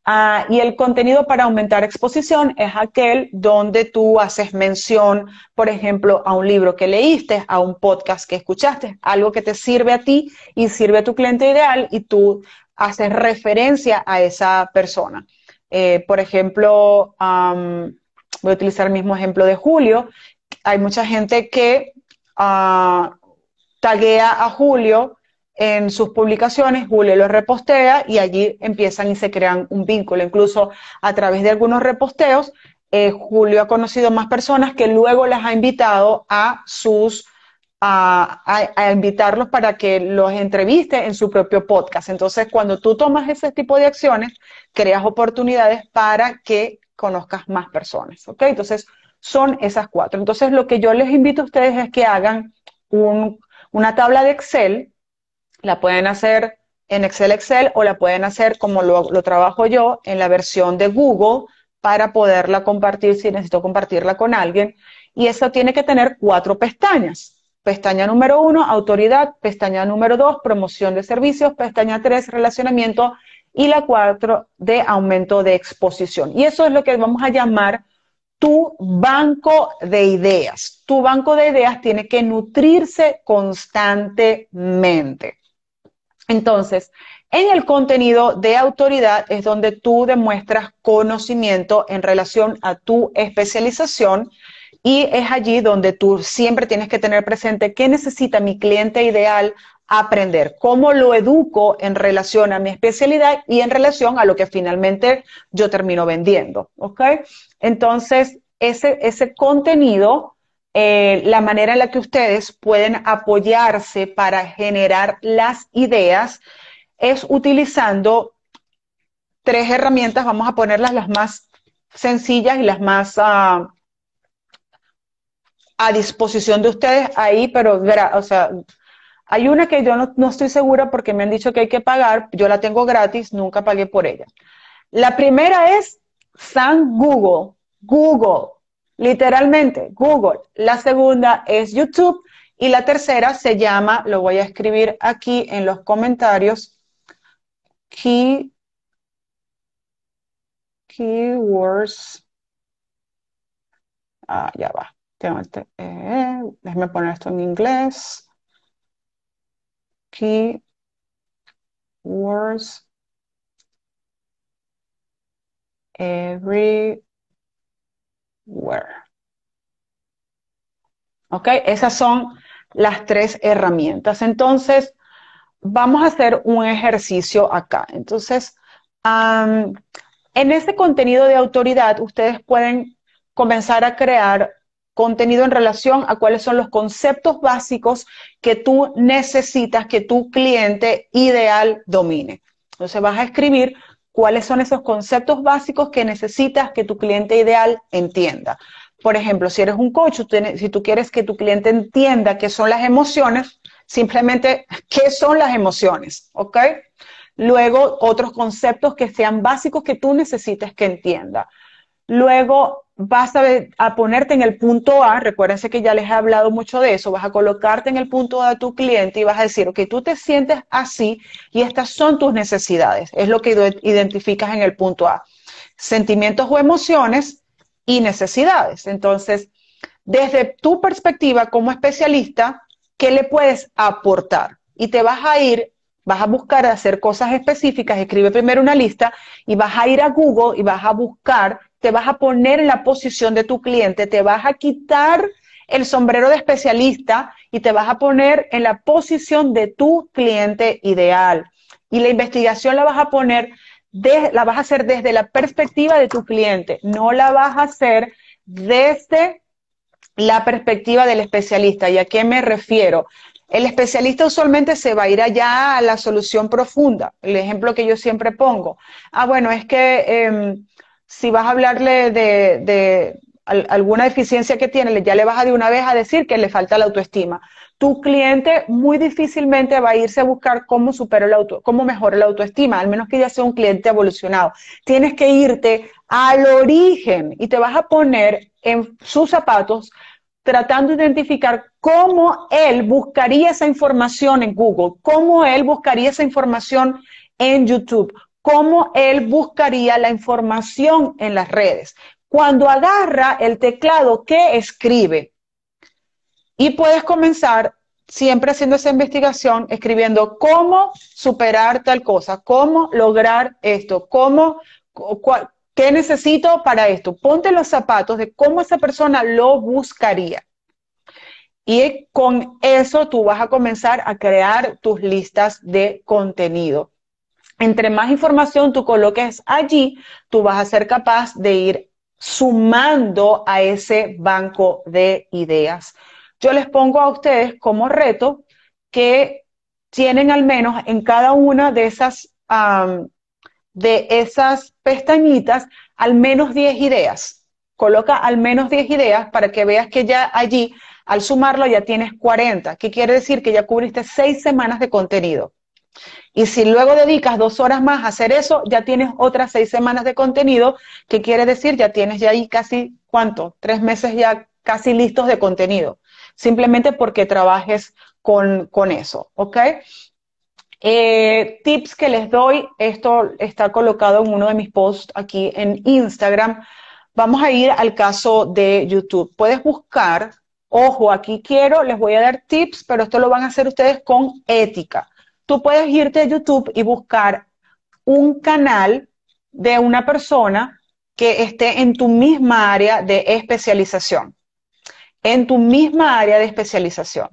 Ah, y el contenido para aumentar exposición es aquel donde tú haces mención, por ejemplo, a un libro que leíste, a un podcast que escuchaste, algo que te sirve a ti y sirve a tu cliente ideal y tú haces referencia a esa persona. Eh, por ejemplo, voy a utilizar el mismo ejemplo de Julio. Hay mucha gente que uh, taguea a Julio en sus publicaciones, Julio lo repostea y allí empiezan y se crean un vínculo. Incluso a través de algunos reposteos, eh, Julio ha conocido más personas que luego las ha invitado a sus a, a, invitarlos para que los entreviste en su propio podcast. Entonces, cuando tú tomas ese tipo de acciones, creas oportunidades para que conozcas más personas. ¿Ok? Entonces, son esas cuatro. Entonces, lo que yo les invito a ustedes es que hagan una tabla de Excel la pueden hacer en Excel Excel o la pueden hacer como lo, trabajo yo en la versión de Google para poderla compartir si necesito compartirla con alguien. Y eso tiene que tener cuatro pestañas. Pestaña número uno, autoridad. Pestaña número dos, promoción de servicios. Pestaña tres, relacionamiento. Y la cuatro, de aumento de exposición. Y eso es lo que vamos a llamar tu banco de ideas. Tu banco de ideas tiene que nutrirse constantemente. Entonces, en el contenido de autoridad es donde tú demuestras conocimiento en relación a tu especialización y es allí donde tú siempre tienes que tener presente qué necesita mi cliente ideal aprender, cómo lo educo en relación a mi especialidad y en relación a lo que finalmente yo termino vendiendo, ¿ok? Entonces, ese, ese contenido eh, la manera en la que ustedes pueden apoyarse para generar las ideas es utilizando tres herramientas, vamos a ponerlas las más sencillas y las más ah, a disposición de ustedes ahí, pero o sea, hay una que yo no, no, estoy segura porque me han dicho que hay que pagar, yo la tengo gratis, nunca pagué por ella. La primera es San Google, Google literalmente Google. La segunda es YouTube y la tercera se llama, lo voy a escribir aquí en los comentarios, key, keywords. Ah, ya va. Tengo este, eh, poner esto en inglés. Keywords every ¿Ok? Esas son las tres herramientas. Entonces, vamos a hacer un ejercicio acá. Entonces, en este contenido de autoridad, ustedes pueden comenzar a crear contenido en relación a cuáles son los conceptos básicos que tú necesitas que tu cliente ideal domine. Entonces vas a escribir cuáles son esos conceptos básicos que necesitas que tu cliente ideal entienda. Por ejemplo, si eres un coach, si tú quieres que tu cliente entienda qué son las emociones, simplemente qué son las emociones, ¿ok? Luego, otros conceptos que sean básicos que tú necesites que entienda. Luego, vas a, ponerte en el punto A, recuérdense que ya les he hablado mucho de eso, vas a colocarte en el punto A de tu cliente y vas a decir, ok, tú te sientes así y estas son tus necesidades, es lo que identificas en el punto A. Sentimientos o emociones y necesidades. Entonces, desde tu perspectiva como especialista, ¿qué le puedes aportar? Y te vas a ir vas a buscar hacer cosas específicas, escribe primero una lista y vas a ir a Google y vas a buscar, te vas a poner en la posición de tu cliente, te vas a quitar el sombrero de especialista y te vas a poner en la posición de tu cliente ideal. Y la investigación la vas a poner, la vas a hacer desde la perspectiva de tu cliente, no la vas a hacer desde la perspectiva del especialista. ¿Y a qué me refiero? El especialista usualmente se va a ir allá a la solución profunda. El ejemplo que yo siempre pongo. Ah, bueno, es que em, si vas a hablarle de, alguna deficiencia que tiene, ya le vas a de una vez a decir que le falta la autoestima. Tu cliente muy difícilmente va a irse a buscar cómo superar el auto, cómo mejorar la autoestima, al menos que ya sea un cliente evolucionado. Tienes que irte al origen y te vas a poner en sus zapatos tratando de identificar cómo él buscaría esa información en Google, cómo él buscaría esa información en YouTube, cómo él buscaría la información en las redes. Cuando agarra el teclado, ¿qué escribe? Y puedes comenzar siempre haciendo esa investigación, escribiendo cómo superar tal cosa, cómo lograr esto, cómo, ¿Qué necesito para esto? Ponte los zapatos de cómo esa persona lo buscaría. Y con eso tú vas a comenzar a crear tus listas de contenido. Entre más información tú coloques allí, tú vas a ser capaz de ir sumando a ese banco de ideas. Yo les pongo a ustedes como reto que tienen al menos en cada una de esas de esas pestañitas al menos 10 ideas. Coloca al menos 10 ideas para que veas que ya allí, al sumarlo, ya tienes 40, que quiere decir que ya cubriste 6 semanas de contenido. Y si luego dedicas dos horas más a hacer eso, ya tienes otras seis semanas de contenido, que quiere decir ya tienes ya ahí casi, ¿cuánto? Tres meses ya casi listos de contenido. Simplemente porque trabajes con, con eso, ¿ok? Eh, tips que les doy, esto está colocado en uno de mis posts aquí en Instagram. Vamos a ir al caso de YouTube. Puedes buscar, ojo, aquí quiero, les voy a dar tips, pero esto lo van a hacer ustedes con ética. Tú puedes irte a YouTube y buscar un canal de una persona que esté en tu misma área de especialización. En tu misma área de especialización.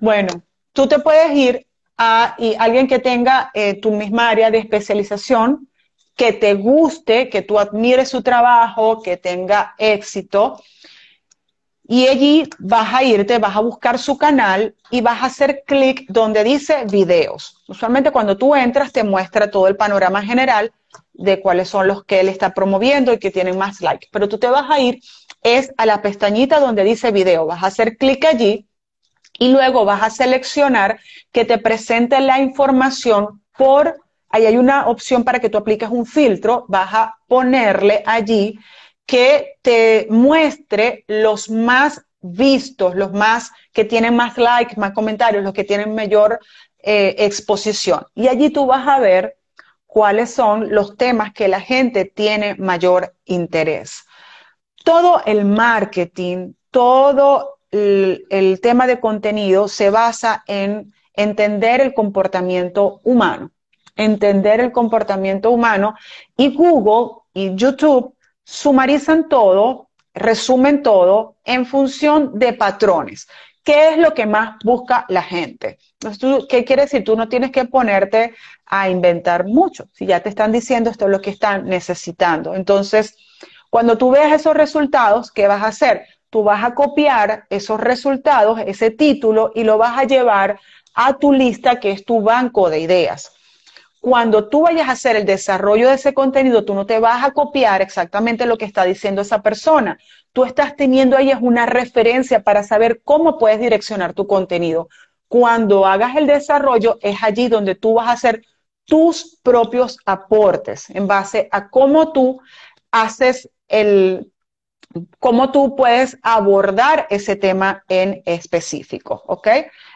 Bueno, tú te puedes ir a alguien que tenga eh, tu misma área de especialización, que te guste, que tú admires su trabajo, que tenga éxito. Y allí vas a irte, vas a buscar su canal y vas a hacer clic donde dice videos. Usualmente cuando tú entras te muestra todo el panorama general de cuáles son los que él está promoviendo y que tienen más likes. Pero tú te vas a ir es a la pestañita donde dice video. Vas a hacer clic allí y luego vas a seleccionar que te presente la información por, ahí hay una opción para que tú apliques un filtro, vas a ponerle allí que te muestre los más vistos, los más que tienen más likes, más comentarios, los que tienen mayor eh, exposición. Y allí tú vas a ver cuáles son los temas que la gente tiene mayor interés. Todo el marketing, todo el, tema de contenido se basa en entender el comportamiento humano, entender el comportamiento humano y Google y YouTube sumarizan todo, resumen todo en función de patrones. ¿Qué es lo que más busca la gente? ¿Qué quiere decir? Tú no tienes que ponerte a inventar mucho. Si ya te están diciendo esto es lo que están necesitando. Entonces, cuando tú veas esos resultados, ¿qué vas a hacer? tú vas a copiar esos resultados, ese título, y lo vas a llevar a tu lista, que es tu banco de ideas. Cuando tú vayas a hacer el desarrollo de ese contenido, tú no te vas a copiar exactamente lo que está diciendo esa persona. Tú estás teniendo ahí una referencia para saber cómo puedes direccionar tu contenido. Cuando hagas el desarrollo, es allí donde tú vas a hacer tus propios aportes en base a cómo tú haces el, cómo tú puedes abordar ese tema en específico, ¿ok?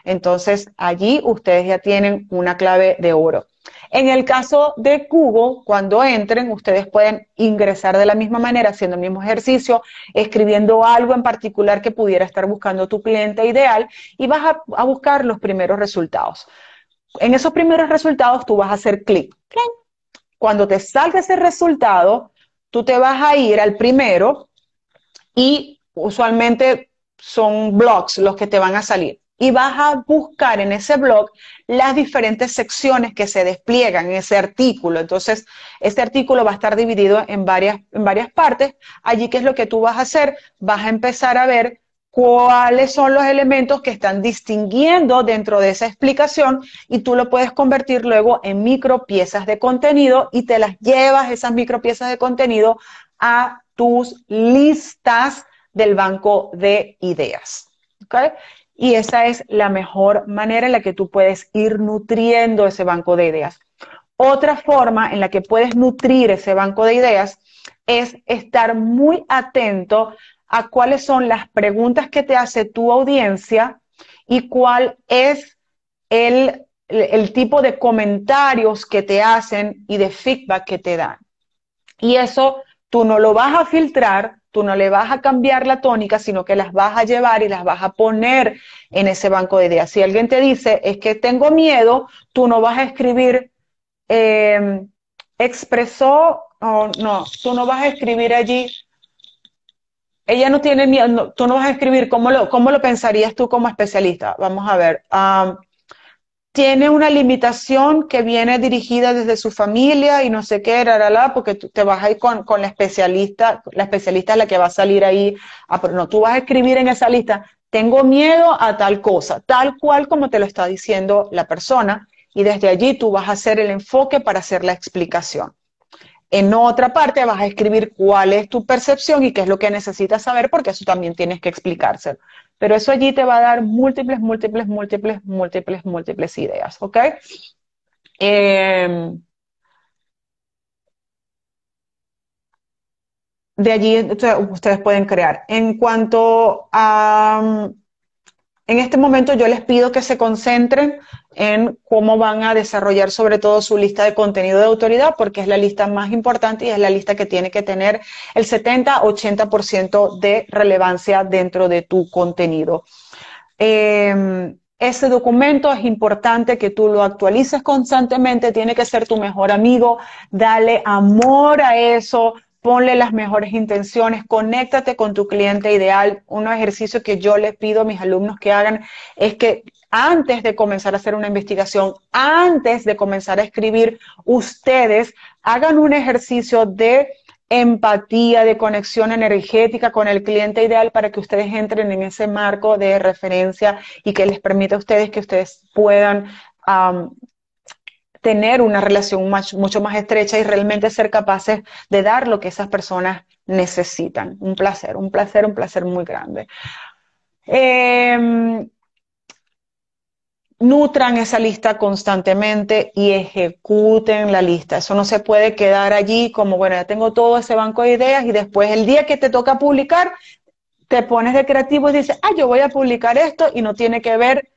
Entonces, allí ustedes ya tienen una clave de oro. En el caso de Google, cuando entren, ustedes pueden ingresar de la misma manera, haciendo el mismo ejercicio, escribiendo algo en particular que pudiera estar buscando tu cliente ideal y vas a, buscar los primeros resultados. En esos primeros resultados tú vas a hacer clic. Cuando te salga ese resultado, tú te vas a ir al primero y usualmente son blogs los que te van a salir. Y vas a buscar en ese blog las diferentes secciones que se despliegan en ese artículo. Entonces, este artículo va a estar dividido en varias, en varias partes. Allí, ¿qué es lo que tú vas a hacer? Vas a empezar a ver cuáles son los elementos que están distinguiendo dentro de esa explicación y tú lo puedes convertir luego en micro piezas de contenido y te las llevas esas micro piezas de contenido a tus listas del banco de ideas. Y esa es la mejor manera en la que tú puedes ir nutriendo ese banco de ideas. Otra forma en la que puedes nutrir ese banco de ideas es estar muy atento a cuáles son las preguntas que te hace tu audiencia y cuál es el, el tipo de comentarios que te hacen y de feedback que te dan. Y eso tú no lo vas a filtrar, tú no le vas a cambiar la tónica, sino que las vas a llevar y las vas a poner en ese banco de ideas. Si alguien te dice, es que tengo miedo, tú no vas a escribir, em, expresó, o no, tú no vas a escribir allí, ella no tiene miedo, tú no vas a escribir, ¿cómo lo, cómo lo pensarías tú como especialista? Vamos a ver tiene una limitación que viene dirigida desde su familia y no sé qué, la porque tú te vas a ir con, la especialista, la especialista es la que va a salir ahí, ah, pero no, tú vas a escribir en esa lista, tengo miedo a tal cosa, tal cual como te lo está diciendo la persona, y desde allí tú vas a hacer el enfoque para hacer la explicación. En otra parte vas a escribir cuál es tu percepción y qué es lo que necesitas saber, porque eso también tienes que explicárselo. Pero eso allí te va a dar múltiples, múltiples, múltiples, múltiples, múltiples ideas, ¿ok? Em, de allí ustedes pueden crear. En cuanto a en este momento yo les pido que se concentren en cómo van a desarrollar sobre todo su lista de contenido de autoridad, porque es la lista más importante y es la lista que tiene que tener el 70-80% de relevancia dentro de tu contenido. Em, ese documento es importante que tú lo actualices constantemente, tiene que ser tu mejor amigo, dale amor a eso, ponle las mejores intenciones, conéctate con tu cliente ideal. Un ejercicio que yo les pido a mis alumnos que hagan es que antes de comenzar a hacer una investigación, antes de comenzar a escribir, ustedes hagan un ejercicio de empatía, de conexión energética con el cliente ideal para que ustedes entren en ese marco de referencia y que les permita a ustedes que ustedes puedan tener una relación mucho más estrecha y realmente ser capaces de dar lo que esas personas necesitan. Un placer, un placer, un placer muy grande. Em, nutran esa lista constantemente y ejecuten la lista. Eso no se puede quedar allí como, bueno, ya tengo todo ese banco de ideas y después el día que te toca publicar, te pones de creativo y dices, ah, yo voy a publicar esto y no tiene que ver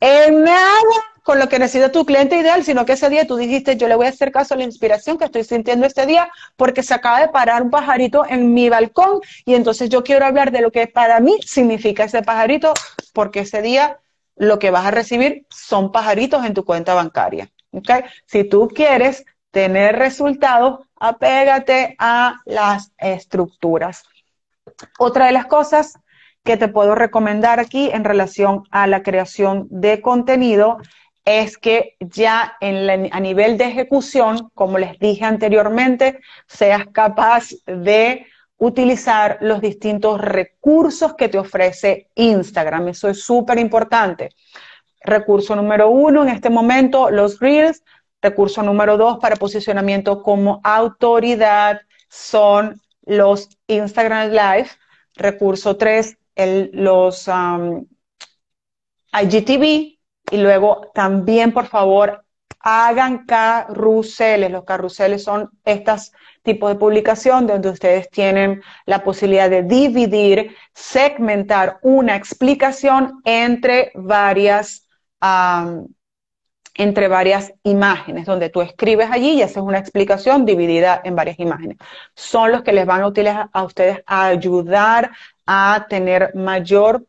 en nada con lo que necesita tu cliente ideal, sino que ese día tú dijiste, yo le voy a hacer caso a la inspiración que estoy sintiendo este día porque se acaba de parar un pajarito en mi balcón y entonces yo quiero hablar de lo que para mí significa ese pajarito porque ese día lo que vas a recibir son pajaritos en tu cuenta bancaria. Si tú quieres tener resultados, apégate a las estructuras. Otra de las cosas que te puedo recomendar aquí en relación a la creación de contenido es que ya a nivel de ejecución, como les dije anteriormente, seas capaz de utilizar los distintos recursos que te ofrece Instagram. Eso es súper importante. Recurso número uno en este momento, los Reels. Recurso número dos para posicionamiento como autoridad son los Instagram Live. Recurso tres, los um, IGTV y luego también, por favor, hagan carruseles. Los carruseles son estos tipos de publicación donde ustedes tienen la posibilidad de dividir, segmentar una explicación entre varias, entre varias imágenes, donde tú escribes allí y haces una explicación dividida en varias imágenes. Son los que les van a utilizar a ustedes a ayudar a tener mayor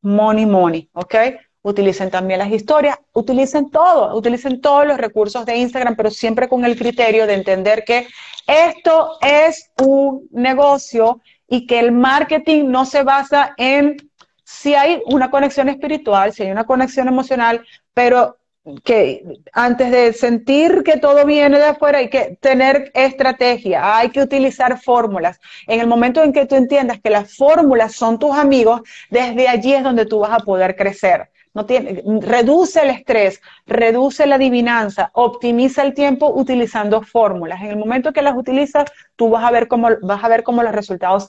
money money, ¿ok? Utilicen también las historias, utilicen todo, utilicen todos los recursos de Instagram, pero siempre con el criterio de entender que esto es un negocio y que el marketing no se basa en si hay una conexión espiritual, si hay una conexión emocional, pero que antes de sentir que todo viene de afuera hay que tener estrategia, hay que utilizar fórmulas. En el momento en que tú entiendas que las fórmulas son tus amigos, desde allí es donde tú vas a poder crecer. Reduce el estrés, reduce la adivinanza, optimiza el tiempo utilizando fórmulas. En el momento que las utilizas, tú vas a ver cómo, vas a ver cómo los resultados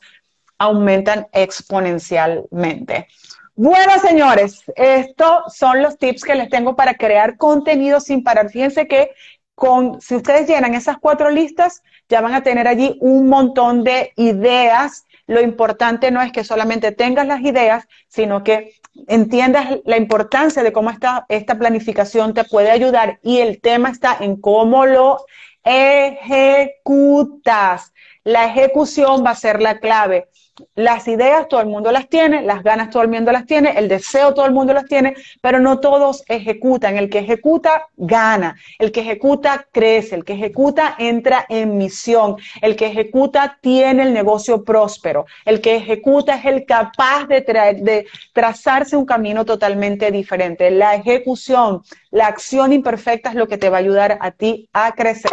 aumentan exponencialmente. Bueno, señores, estos son los tips que les tengo para crear contenido sin parar. Fíjense que con, si ustedes llenan esas cuatro listas, ya van a tener allí un montón de ideas. Lo importante no es que solamente tengas las ideas, sino que entiendas la importancia de cómo esta, esta planificación te puede ayudar y el tema está en cómo lo ejecutas. La ejecución va a ser la clave. Las ideas todo el mundo las tiene, las ganas todo el mundo las tiene, el deseo todo el mundo las tiene, pero no todos ejecutan. El que ejecuta gana, el que ejecuta crece, el que ejecuta entra en misión, el que ejecuta tiene el negocio próspero, el que ejecuta es el capaz de, de trazarse un camino totalmente diferente. La ejecución, la acción imperfecta es lo que te va a ayudar a ti a crecer.